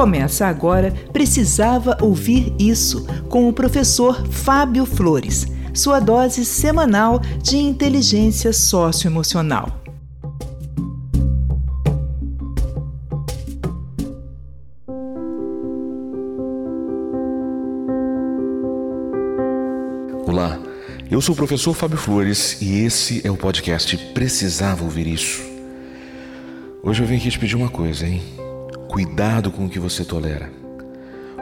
Começa agora Precisava Ouvir Isso, com o professor Fábio Flores, sua dose semanal de inteligência socioemocional. Olá, eu sou o professor Fábio Flores e esse é o podcast Precisava Ouvir Isso. Hoje eu vim aqui te pedir uma coisa, hein? Cuidado com o que você tolera.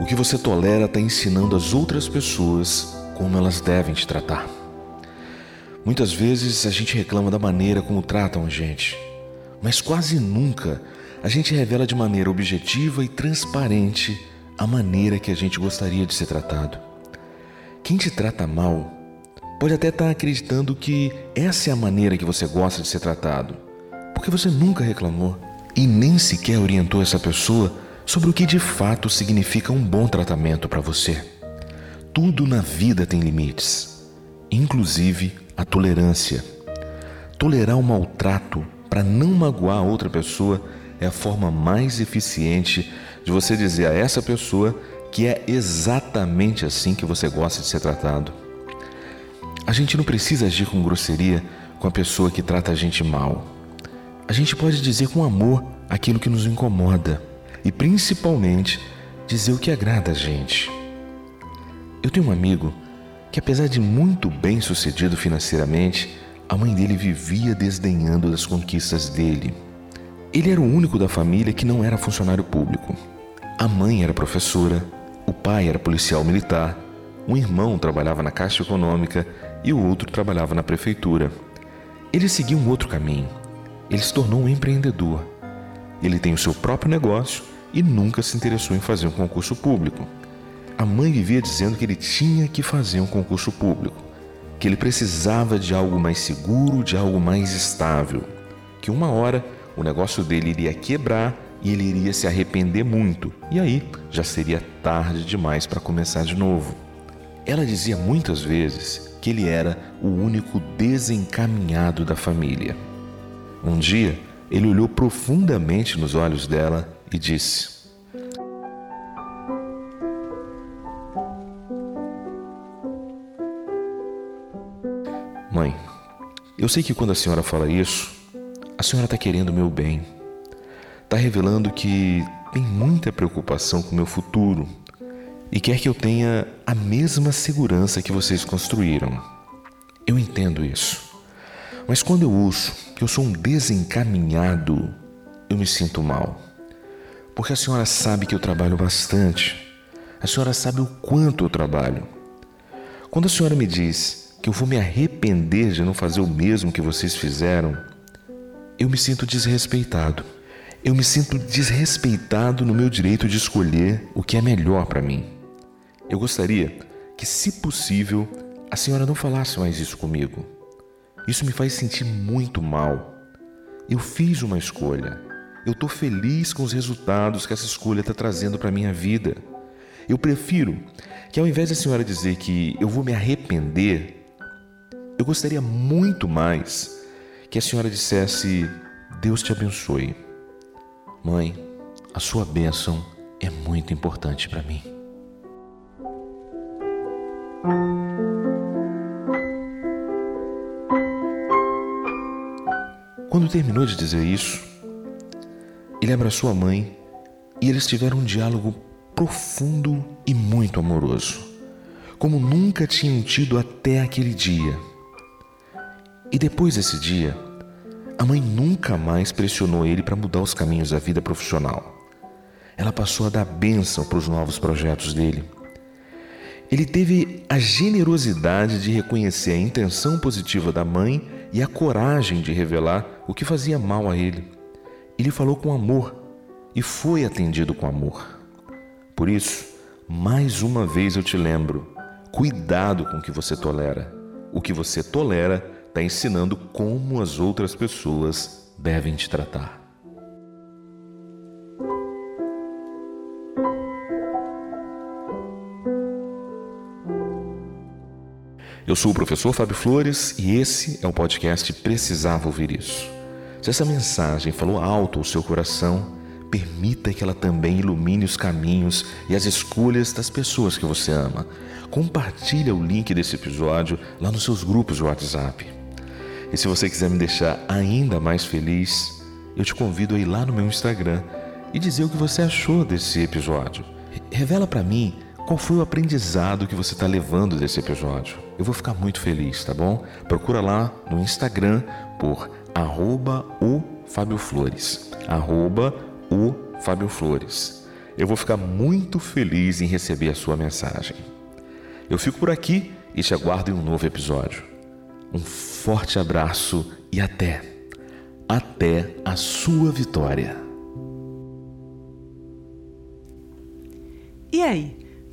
O que você tolera está ensinando as outras pessoas como elas devem te tratar. Muitas vezes a gente reclama da maneira como tratam a gente, mas quase nunca a gente revela de maneira objetiva e transparente a maneira que a gente gostaria de ser tratado. Quem te trata mal pode até estar tá acreditando que essa é a maneira que você gosta de ser tratado, porque você nunca reclamou e nem sequer orientou essa pessoa sobre o que de fato significa um bom tratamento para você. Tudo na vida tem limites, inclusive a tolerância. Tolerar o maltrato para não magoar outra pessoa é a forma mais eficiente de você dizer a essa pessoa que é exatamente assim que você gosta de ser tratado. A gente não precisa agir com grosseria com a pessoa que trata a gente mal. A gente pode dizer com amor aquilo que nos incomoda e, principalmente, dizer o que agrada a gente. Eu tenho um amigo que, apesar de muito bem sucedido financeiramente, a mãe dele vivia desdenhando das conquistas dele. Ele era o único da família que não era funcionário público. A mãe era professora, o pai era policial militar, um irmão trabalhava na Caixa Econômica e o outro trabalhava na prefeitura. Ele seguia um outro caminho ele se tornou um empreendedor. Ele tem o seu próprio negócio e nunca se interessou em fazer um concurso público. A mãe vivia dizendo que ele tinha que fazer um concurso público, que ele precisava de algo mais seguro, de algo mais estável, que uma hora o negócio dele iria quebrar e ele iria se arrepender muito, e aí já seria tarde demais para começar de novo. Ela dizia muitas vezes que ele era o único desencaminhado da família. Um dia, ele olhou profundamente nos olhos dela e disse: Mãe, eu sei que quando a senhora fala isso, a senhora está querendo o meu bem. Está revelando que tem muita preocupação com o meu futuro e quer que eu tenha a mesma segurança que vocês construíram. Eu entendo isso. Mas quando eu ouço que eu sou um desencaminhado, eu me sinto mal. Porque a senhora sabe que eu trabalho bastante. A senhora sabe o quanto eu trabalho. Quando a senhora me diz que eu vou me arrepender de não fazer o mesmo que vocês fizeram, eu me sinto desrespeitado. Eu me sinto desrespeitado no meu direito de escolher o que é melhor para mim. Eu gostaria que, se possível, a senhora não falasse mais isso comigo. Isso me faz sentir muito mal. Eu fiz uma escolha. Eu estou feliz com os resultados que essa escolha está trazendo para a minha vida. Eu prefiro que, ao invés da senhora dizer que eu vou me arrepender, eu gostaria muito mais que a senhora dissesse: Deus te abençoe. Mãe, a sua bênção é muito importante para mim. Quando terminou de dizer isso, ele abraçou a mãe e eles tiveram um diálogo profundo e muito amoroso, como nunca tinham tido até aquele dia. E depois desse dia, a mãe nunca mais pressionou ele para mudar os caminhos da vida profissional. Ela passou a dar bênção para os novos projetos dele. Ele teve a generosidade de reconhecer a intenção positiva da mãe e a coragem de revelar o que fazia mal a ele. Ele falou com amor e foi atendido com amor. Por isso, mais uma vez eu te lembro: cuidado com o que você tolera. O que você tolera está ensinando como as outras pessoas devem te tratar. Eu sou o professor Fábio Flores e esse é o podcast Precisava Ouvir Isso. Se essa mensagem falou alto ao seu coração, Permita que ela também ilumine os caminhos e as escolhas das pessoas que você ama. Compartilhe o link desse episódio lá nos seus grupos de WhatsApp. E se você quiser me deixar ainda mais feliz, eu te convido a ir lá no meu Instagram e dizer o que você achou desse episódio. Revela para mim qual foi o aprendizado que você está levando desse episódio. Eu vou ficar muito feliz, tá bom? Procura lá no Instagram por arroba o Fábio Flores. Arroba o Fábio Flores. Eu vou ficar muito feliz em receber a sua mensagem. Eu fico por aqui e te aguardo em um novo episódio. Um forte abraço e até, até a sua vitória. E aí,